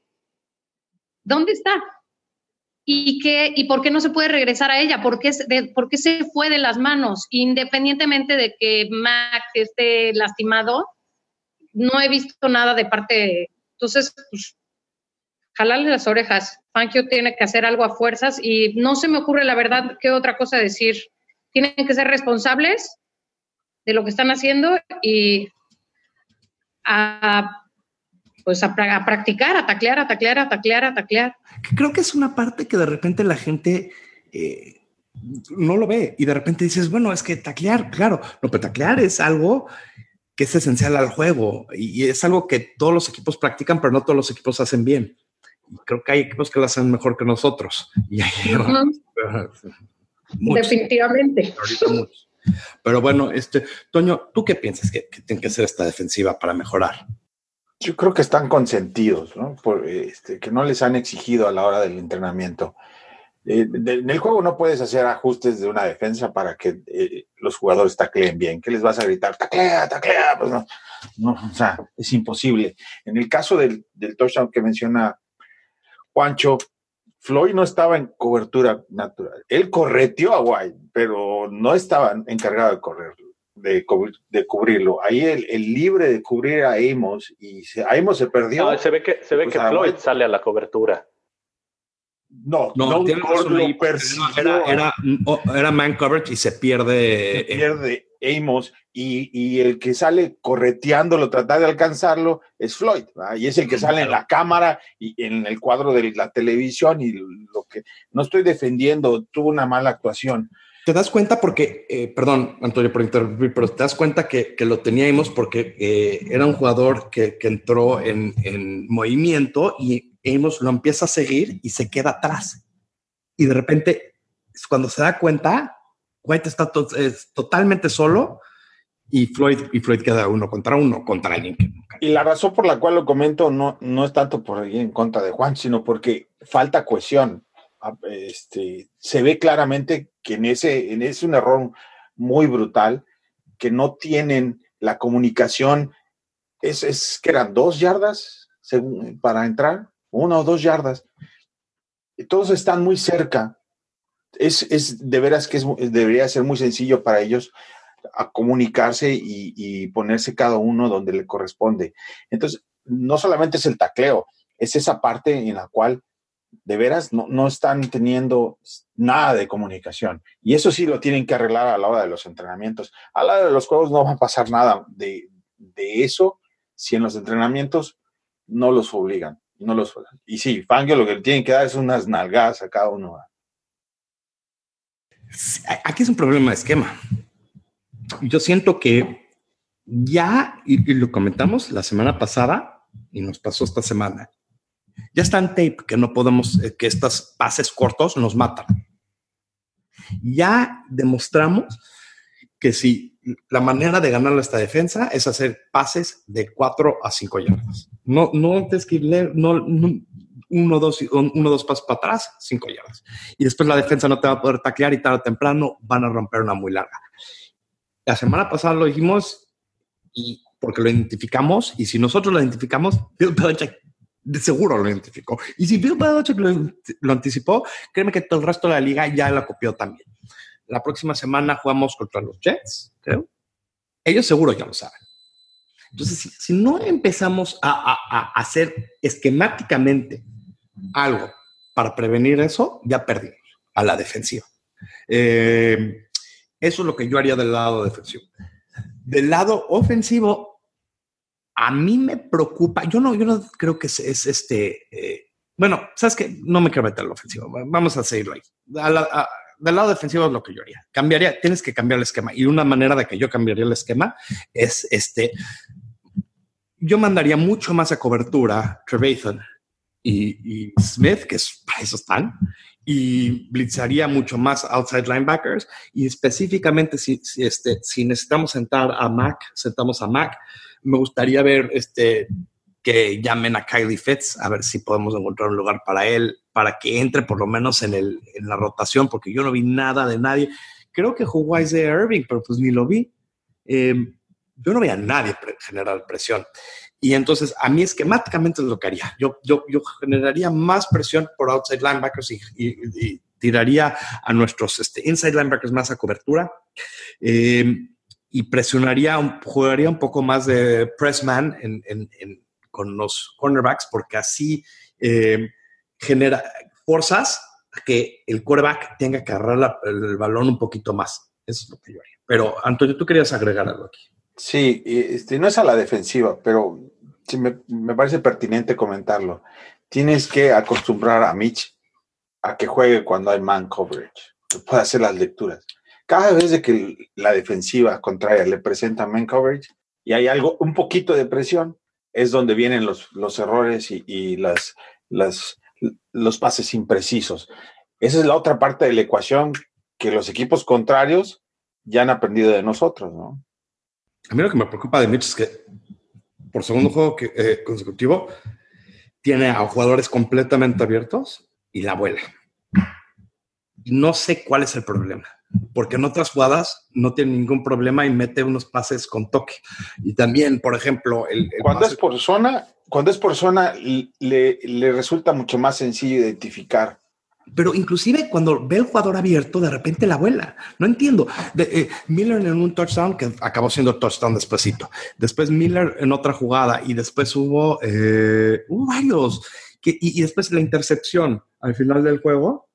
¿Dónde está? ¿Y, qué, ¿Y por qué no se puede regresar a ella? ¿Por qué, ¿Por qué se fue de las manos? Independientemente de que Mac esté lastimado, no he visto nada de parte. Entonces, pues, jalarle las orejas. Fangio tiene que hacer algo a fuerzas y no se me ocurre la verdad qué otra cosa decir. Tienen que ser responsables de lo que están haciendo y a pues a, practicar, a taclear, a taclear, a taclear, a taclear. Creo que es una parte que de repente la gente eh, no lo ve y de repente dices, bueno, es que taclear, claro, no, pero taclear es algo que es esencial al juego y es algo que todos los equipos practican, pero no todos los equipos hacen bien. Creo que hay equipos que lo hacen mejor que nosotros. Definitivamente. Pero bueno, este, Toño, ¿tú qué piensas que, tiene que ser esta defensiva para mejorar? Yo creo que están consentidos, ¿no? Por, este, que no les han exigido a la hora del entrenamiento. Eh, en el juego no puedes hacer ajustes de una defensa para que eh, los jugadores tacleen bien. ¿Qué les vas a gritar? ¡Taclea, taclea! Pues no, no, o sea, es imposible. En el caso del, del touchdown que menciona Juancho, Floyd no estaba en cobertura natural. Él correteó a White, pero no estaba encargado de correrlo, de, de cubrirlo. Ahí el, libre de cubrir a Amos y se, Amos se perdió. se ve que, se ve pues que Floyd sale a la cobertura. No, no, no era, era, era, man coverage y se pierde. Se pierde Amos y, el que sale correteándolo, tratar de alcanzarlo, es Floyd, y es el que sale en la cámara y en el cuadro de la televisión y lo que no estoy defendiendo, tuvo una mala actuación. Te das cuenta porque, eh, perdón, Antonio, por interrumpir, pero te das cuenta que, lo teníamos porque eh, era un jugador que, entró en, movimiento y Amos lo empieza a seguir y se queda atrás. Y de repente, cuando se da cuenta, White está totalmente solo y Floyd, y Floyd queda uno contra uno contra alguien Y la razón por la cual lo comento no, no es tanto por ir en contra de Juan, sino porque falta cohesión. Ah, este, se ve claramente que en ese, en ese es un error muy brutal, que no tienen la comunicación. Es, es que eran dos yardas para entrar, una o dos yardas. Y todos están muy cerca. Es, es de veras que es, debería ser muy sencillo para ellos a comunicarse y, ponerse cada uno donde le corresponde. Entonces, no solamente es el tacleo, es esa parte en la cual de veras no, están teniendo nada de comunicación. Y eso sí lo tienen que arreglar a la hora de los entrenamientos. A la hora de los juegos no va a pasar nada de, eso si en los entrenamientos no los obligan. No los, y sí, Fangio lo que tienen que dar es unas nalgadas a cada uno. Aquí es un problema de esquema yo siento que ya, y, lo comentamos la semana pasada y nos pasó esta semana, ya está en tape que no podemos, eh, que estos pases cortos nos matan. Ya demostramos que si la manera de ganar esta defensa es hacer pases de 4 a 5 yardas. No, no tienes que ir, no, uno, dos, uno, dos pasos para atrás, 5 yardas. Y después la defensa no te va a poder taclear y tarde o temprano van a romper una muy larga. La semana pasada lo dijimos y porque lo identificamos y si nosotros lo identificamos, Bill Belichick de seguro lo identificó. Y si Bill Belichick lo, anticipó, créeme que todo el resto de la liga ya lo copió también. La próxima semana jugamos contra los Jets, creo. Ellos seguro ya lo saben. Entonces, si, no empezamos a, hacer esquemáticamente algo para prevenir eso, ya perdimos a la defensiva. Eh, eso es lo que yo haría del lado defensivo. Del lado ofensivo, a mí me preocupa. Yo no, yo no creo que es, este. Eh, bueno, sabes que no me quiero meter al ofensivo. Vamos a seguirlo ahí. del lado defensivo es lo que yo haría. Cambiaría, tienes que cambiar el esquema. Y una manera de que yo cambiaría el esquema es este. Yo mandaría mucho más a cobertura Trevathan y, y Smith, que es, para eso están, y blitzaría mucho más outside linebackers y específicamente si, si, este, si necesitamos sentar a Mac, sentamos a Mac, me gustaría ver este, que llamen a Kylie Fitz a ver si podemos encontrar un lugar para él, para que entre por lo menos en, el, en la rotación, porque yo no vi nada de nadie. Creo que jugó Isaiah Irving, pero pues ni lo vi. Em, yo no veía a nadie generar presión. Y entonces a mí esquemáticamente es lo que haría. Yo, yo, yo generaría más presión por outside linebackers y, tiraría a nuestros este, inside linebackers más a cobertura. Em, y presionaría, jugaría un poco más de pressman en, con los cornerbacks, porque así em, genera fuerzas que el quarterback tenga que agarrar el balón un poquito más. Eso es lo que yo haría. Pero, Antonio, tú querías agregar algo aquí. Sí, este, no es a la defensiva, pero Sí, me, me parece pertinente comentarlo. Tienes que acostumbrar a Mitch a que juegue cuando hay man coverage, que hacer las lecturas. Cada vez que la defensiva contraria le presenta man coverage y hay algo, un poquito de presión, es donde vienen los, los errores y, y las, las, los pases imprecisos. Esa es la otra parte de la ecuación que los equipos contrarios ya han aprendido de nosotros, ¿no? A mí lo que me preocupa de Mitch es que por segundo juego que, eh, consecutivo tiene a jugadores completamente abiertos y la vuela. Y no sé cuál es el problema, porque en otras jugadas no tiene ningún problema y mete unos pases con toque. Y también, por ejemplo, el, el Cuando pase- es por zona, cuando es por zona, le, le resulta mucho más sencillo identificar. Pero inclusive cuando ve el jugador abierto, de repente la vuela. No entiendo. De, eh, Miller en un touchdown que acabó siendo touchdown despuesito. Después Miller en otra jugada y después hubo, eh, hubo varios. Que, y, y después la intercepción al final del juego.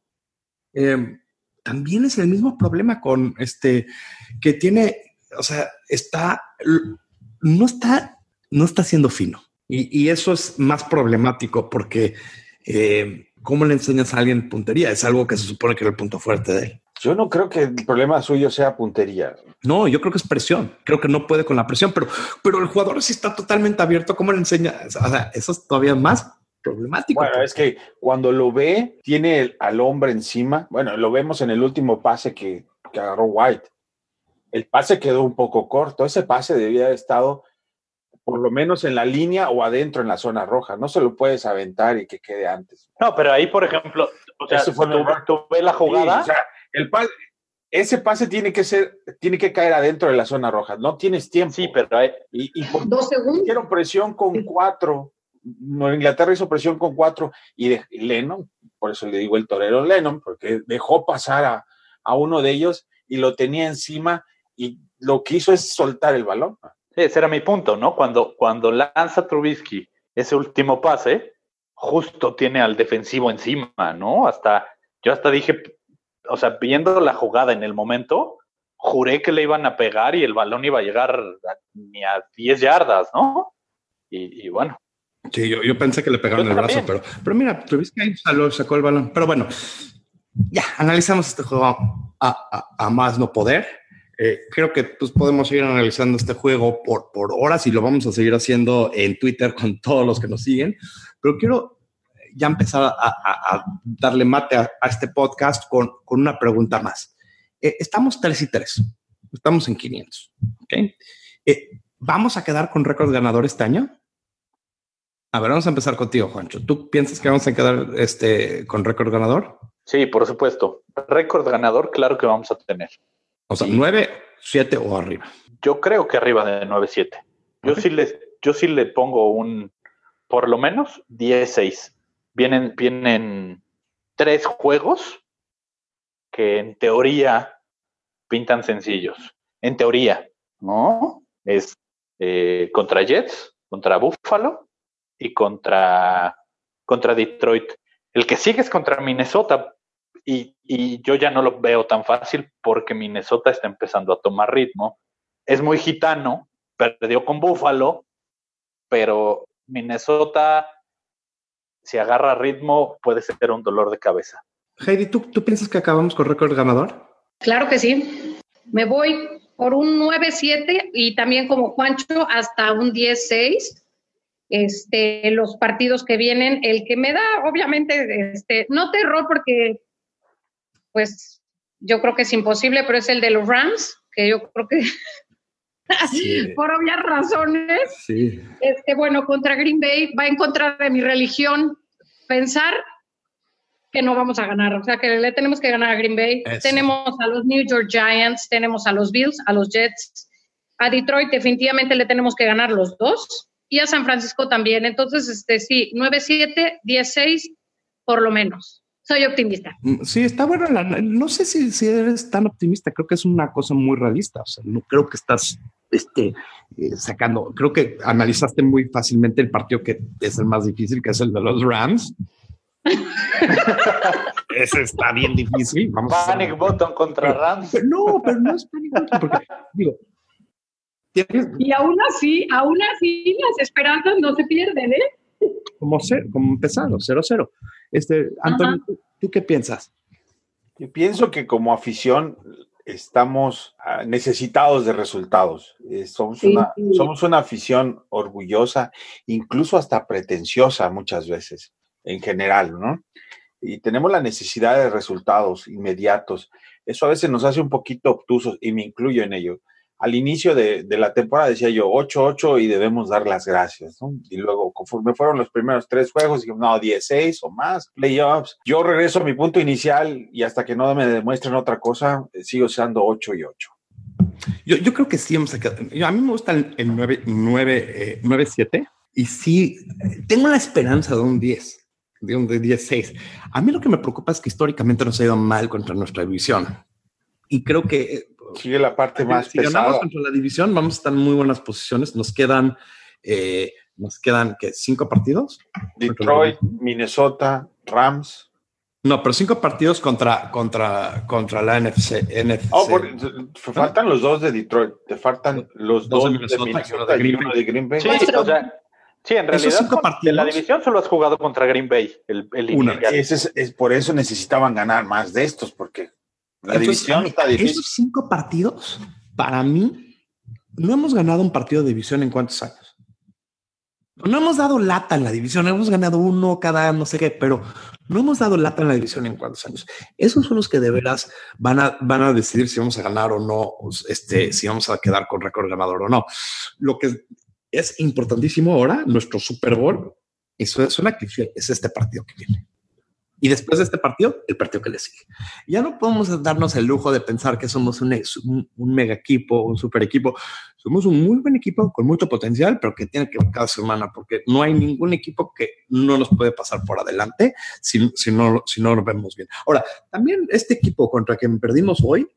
eh, también es el mismo problema con este que tiene, o sea, está, no está, no está siendo fino. Y, y eso es más problemático porque eh, ¿cómo le enseñas a alguien puntería? Es algo que se supone que era el punto fuerte de él. Yo no creo que el problema suyo sea puntería. No, yo creo que es presión. Creo que no puede con la presión, pero, pero el jugador sí está totalmente abierto. ¿Cómo le enseña? O sea, eso es todavía más problemático. Bueno, es que cuando lo ve, tiene el- al hombre encima. Bueno, lo vemos en el último pase que, que agarró White. El pase quedó un poco corto. Ese pase debía haber estado por lo menos en la línea o adentro en la zona roja. No se lo puedes aventar y que quede antes. No, pero ahí, por ejemplo, o sea, fue tú, el error. tú ves la jugada. Sí, o sea, el pa- ese pase tiene que ser, tiene que caer adentro de la zona roja. No tienes tiempo. Sí, pero hay, Y, y por- Dos segundos. hicieron presión con cuatro. Nueva Inglaterra hizo presión con cuatro y de, Lennon, por eso le digo el torero Lennon, porque dejó pasar a, a uno de ellos y lo tenía encima y lo que hizo es soltar el balón. Ese era mi punto, ¿no? Cuando, cuando lanza Trubisky ese último pase, justo tiene al defensivo encima, ¿no? Hasta, yo hasta dije, o sea, viendo la jugada en el momento, juré que le iban a pegar y el balón iba a llegar a- ni a 10 yardas, ¿no? Y, y bueno, Sí, yo, yo pensé que le pegaron Yo el brazo, pero, pero mira, tuviste ahí, salió, sacó el balón. Pero bueno, ya, analizamos este juego a, a- a más no poder. Eh, creo que pues, podemos seguir analizando este juego por, horas y lo vamos a seguir haciendo en Twitter con todos los que nos siguen. Pero quiero ya empezar a, darle mate a, este podcast con, con una pregunta más. Eh, estamos 3 y 3, estamos en 500. ¿ok? Eh, ¿Vamos a quedar con récord ganador este año? A ver, vamos a empezar contigo, Juancho. ¿Tú piensas que vamos a quedar este, con récord ganador? sí, por supuesto. Récord ganador, claro que vamos a tener. O sea, Sí. 9, 7 o arriba. Yo creo que arriba de 9-7. Yo Ok. sí les, yo sí le pongo un, por lo menos 10-6. Vienen, vienen tres juegos que en teoría pintan sencillos. En teoría, ¿no? Es eh, contra Jets, contra Buffalo y contra, contra Detroit. El que sigue es contra Minnesota. Y, y yo ya no lo veo tan fácil porque Minnesota está empezando a tomar ritmo. Es muy gitano, perdió con Buffalo, pero Minnesota, si agarra ritmo, puede ser un dolor de cabeza. Heidi, ¿tú, ¿tú piensas que acabamos con récord ganador? Claro que sí. Me voy por un 9-7 y también como Juancho hasta un 10-6. Este, los partidos que vienen, el que me da, obviamente, este, no terror porque, pues, yo creo que es imposible, pero es el de los Rams, que yo creo que Sí. por obvias razones, Sí. este, bueno, contra Green Bay va en contra de mi religión pensar que no vamos a ganar, o sea, que le tenemos que ganar a Green Bay. Eso. Tenemos a los New York Giants, tenemos a los Bills, a los Jets, a Detroit definitivamente le tenemos que ganar los dos y a San Francisco también. Entonces, este sí, 9-7, 10-6 por lo menos. Soy optimista. Mm, Sí, está bueno. la- no sé si, si eres tan optimista. Creo que es una cosa muy realista. O sea, no creo que estás este, eh, sacando. Creo que analizaste muy fácilmente el partido que es el más difícil, que es el de los Rams. Ese está bien difícil. Vamos Panic button contra Rams. Pero no, pero no es panic button, porque digo, Y aún así, aún así, las esperanzas no se pierden, ¿eh? Como, ser, como empezado, 0-0. Este, Antonio, ¿tú, qué piensas? Yo pienso que como afición estamos ah, necesitados de resultados. Eh, somos, una, somos una afición orgullosa, incluso hasta pretenciosa muchas veces, en general, ¿no? Y tenemos la necesidad de resultados inmediatos. Eso a veces nos hace un poquito obtusos y me incluyo en ello al inicio de, la temporada decía yo 8-8 y debemos dar las gracias. Y luego, conforme fueron los primeros tres juegos, dije, no, 16 o más, playoffs. Yo regreso a mi punto inicial y hasta que no me demuestren otra cosa, sigo usando 8 y 8. Yo, yo creo que sí hemos A mí me gusta el, 9-7 eh, y sí, tengo la esperanza de un 10 de un 10-6. A mí lo que me preocupa es que históricamente nos ha ido mal contra nuestra división. Y creo que Sigue la parte más si ganamos contra la división, vamos a estar en muy buenas posiciones. Nos quedan, eh, nos quedan ¿qué, cinco partidos. Detroit, Minnesota, Rams. No, pero cinco partidos contra, contra, contra la NFC. Oh, faltan los dos de Detroit, te faltan los dos, de Minnesota, y uno de Green Bay. Sí, o sea, sí en realidad en la división solo has jugado contra Green Bay. El, es, es, por eso necesitaban ganar más de estos, porque la división está difícil. Esos cinco partidos, para mí, no hemos ganado un partido de división en cuántos años. No hemos dado lata en la división, hemos ganado uno cada no sé qué, pero no hemos dado lata en la división en cuántos años. Esos son los que de veras van a, van a decidir si vamos a ganar o no, este, si vamos a quedar con récord ganador o no. Lo que es importantísimo ahora, nuestro Super Bowl, eso es una cliché, es este partido que viene. Y después de este partido, el partido que le sigue. Ya no podemos darnos el lujo de pensar que somos un, un, mega equipo, un super equipo. Somos un muy buen equipo con mucho potencial, pero que tiene que ver cada semana, porque no hay ningún equipo que no nos puede pasar por adelante si, si, no, si no lo vemos bien. Ahora, también este equipo contra quien perdimos hoy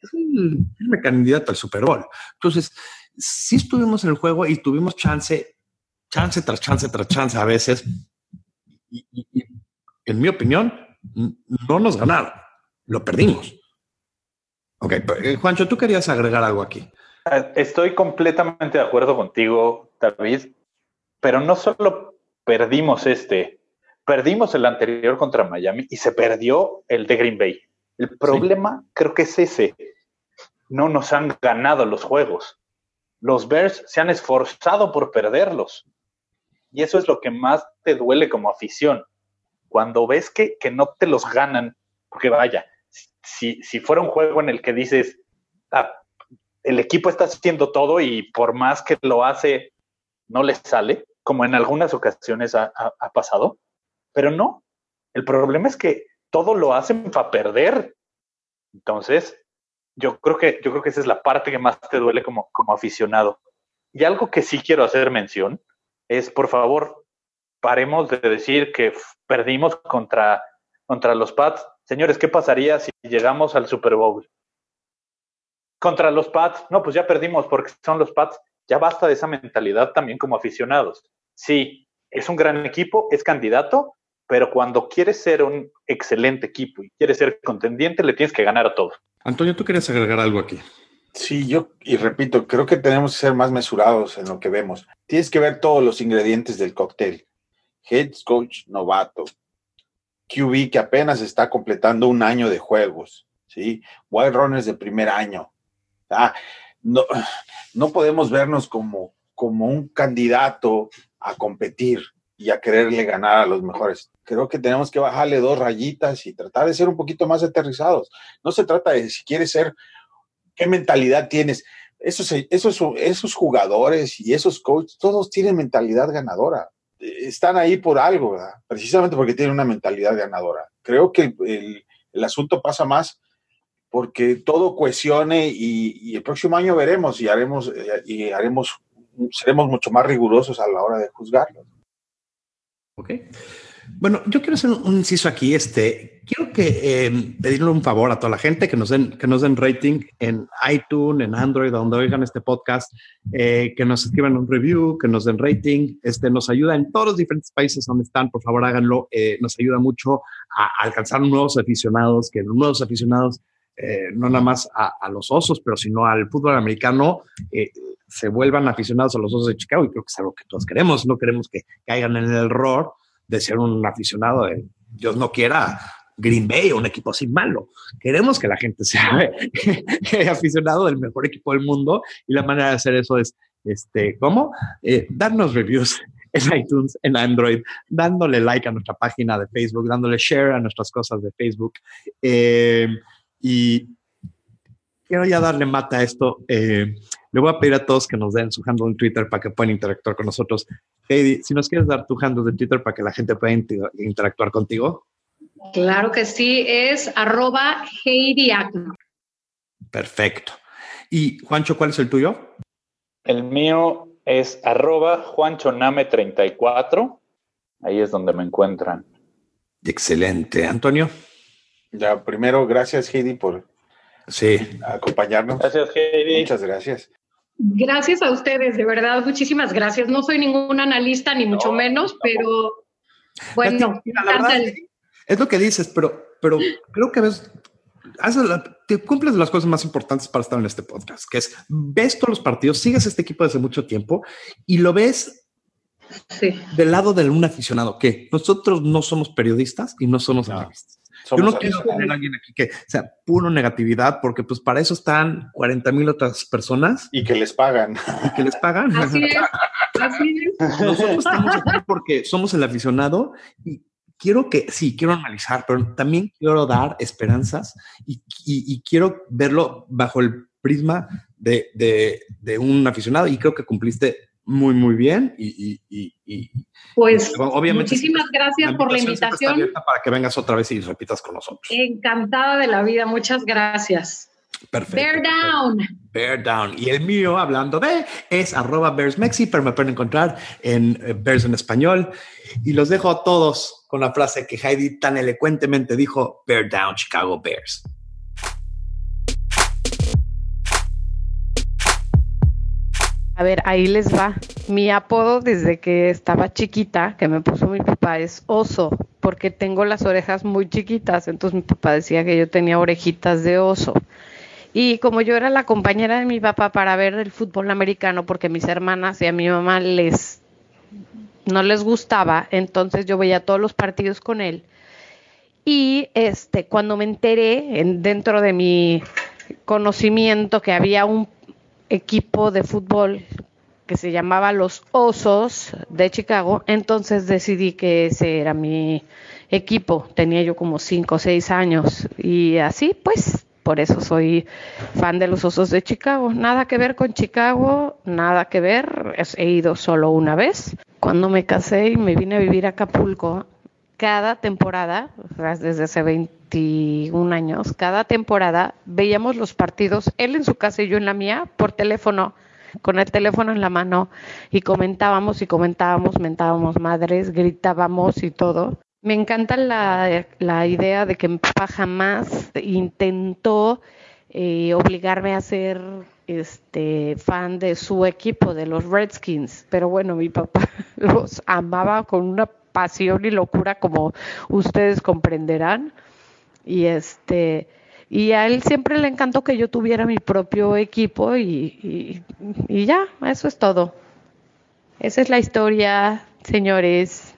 es un firme candidato al Super Bowl. Entonces, sí estuvimos en el juego y tuvimos chance, chance tras chance tras chance a veces. y, y en mi opinión, no nos ganaron, lo perdimos. Ok, eh, Juancho, tú querías agregar algo aquí. Ah, estoy completamente de acuerdo contigo, David, pero no solo perdimos este, perdimos el anterior contra Miami y se perdió el de Green Bay. El problema creo que es ese. No nos han ganado los juegos. Los Bears se han esforzado por perderlos. Y eso es lo que más te duele como afición cuando ves que, no te los ganan, porque vaya, si, si fuera un juego en el que dices, ah, el equipo está haciendo todo y por más que lo hace, no les sale, como en algunas ocasiones ha, pasado, pero no. El problema es que todo lo hacen para perder. Entonces, yo creo que, yo creo que esa es la parte que más te duele como, como aficionado. Y algo que sí quiero hacer mención es, por favor, paremos de decir que perdimos contra, contra los Pats. Señores, ¿qué pasaría si llegamos al Super Bowl? Contra los Pats, no, pues ya perdimos porque son los Pats. Ya basta de esa mentalidad también como aficionados. Sí, es un gran equipo, es candidato, pero cuando quieres ser un excelente equipo y quieres ser contendiente, le tienes que ganar a todos. Antonio, ¿tú quieres agregar algo aquí? Sí, yo, y repito, creo que tenemos que ser más mesurados en lo que vemos. Tienes que ver todos los ingredientes del cóctel head coach novato, QB que apenas está completando un año de juegos, ¿sí? Wild runners de primer año. Ah, no, no podemos vernos como, como un candidato a competir y a quererle ganar a los mejores. Creo que tenemos que bajarle dos rayitas y tratar de ser un poquito más aterrizados. No se trata de si quieres ser, qué mentalidad tienes. Esos jugadores y esos coaches, todos tienen mentalidad ganadora están ahí por algo, precisamente porque tienen una mentalidad ganadora. Creo que el, asunto pasa más porque todo cohesione y, el próximo año veremos y haremos eh, y haremos seremos mucho más rigurosos a la hora de juzgarlo. Ok. Bueno, yo quiero hacer un inciso aquí. Este, quiero que eh, pedirle un favor a toda la gente que nos den, que nos den rating en iTunes, en Android, donde oigan este podcast, eh, que nos escriban un review, que nos den rating. Este nos ayuda en todos los diferentes países donde están. Por favor, háganlo. Eh, nos ayuda mucho a alcanzar nuevos aficionados, que nuevos aficionados eh, no nada más a, los osos, pero sino al fútbol americano, se vuelvan aficionados a los osos de Chicago y creo que es algo que todos queremos. No queremos que caigan en el error de ser un aficionado de, Dios no quiera, Green Bay o un equipo así malo. Queremos que la gente sea aficionado del mejor equipo del mundo y la manera de hacer eso es, este, ¿cómo? Eh, darnos reviews en iTunes, en Android, dándole like a nuestra página de Facebook, dándole share a nuestras cosas de Facebook. Eh, y quiero ya darle mata a esto. Eh, le voy a pedir a todos que nos den su handle en Twitter para que puedan interactuar con nosotros. Heidi, si nos quieres dar tu handle de Twitter para que la gente pueda interactuar contigo. Claro que sí, es arroba Heidi Perfecto. Y Juancho, ¿cuál es el tuyo? El mío es arroba juanchoname34. Ahí es donde me encuentran. Excelente. Antonio. Ya, primero, gracias Heidi por sí. acompañarnos. Gracias Heidi. Muchas gracias. Gracias a ustedes, de verdad, muchísimas gracias. No soy ningún analista, ni mucho menos, pero bueno, es lo que dices, pero, pero creo que ves, te cumples las cosas más importantes para estar en este podcast, que es ves todos los partidos, sigues este equipo desde mucho tiempo y lo ves del lado de un aficionado, que nosotros no somos periodistas y no somos analistas. Yo no quiero tener a alguien aquí que sea puro negatividad, porque pues para eso están 40 mil otras personas. Y que les pagan. Y que les pagan. Así es. Así es. Nosotros estamos aquí porque somos el aficionado y quiero que, sí, quiero analizar, pero también quiero dar esperanzas y, y, quiero verlo bajo el prisma de, de, de, un aficionado y creo que cumpliste muy, muy bien y, y pues obviamente muchísimas gracias por la invitación. para que vengas otra vez y repitas con nosotros. Encantada de la vida, muchas gracias. Perfecto. Bear down. Bear down. Y el mío, hablando de, es arroba bearsmexi, pero me pueden encontrar en eh, Bears en español. Y los dejo a todos con la frase que Heidi tan elocuentemente dijo, Bear down, Chicago Bears. A ver, ahí les va. Mi apodo desde que estaba chiquita, que me puso mi papá, es oso, porque tengo las orejas muy chiquitas. Entonces mi papá decía que yo tenía orejitas de oso. Y como yo era la compañera de mi papá para ver el fútbol americano, porque mis hermanas y a mi mamá les no les gustaba, entonces yo veía todos los partidos con él. Y este, cuando me enteré en, dentro de mi conocimiento que había un equipo de fútbol que se llamaba Los Osos de Chicago, entonces decidí que ese era mi equipo. Tenía yo como cinco o seis años y así pues por eso soy fan de los Osos de Chicago. Nada que ver con Chicago, nada que ver. He ido solo una vez. Cuando me casé y me vine a vivir a Acapulco, cada temporada, desde hace 21 años, cada temporada veíamos los partidos, él en su casa y yo en la mía, por teléfono, con el teléfono en la mano, y comentábamos y comentábamos, mentábamos madres, gritábamos y todo. Me encanta la, idea de que mi papá jamás intentó eh, obligarme a ser este, fan de su equipo, de los Redskins, pero bueno, mi papá los amaba con una pasión y locura como ustedes comprenderán. Y este, y a él siempre le encantó que yo tuviera mi propio equipo y, y, ya, eso es todo. Esa es la historia, señores.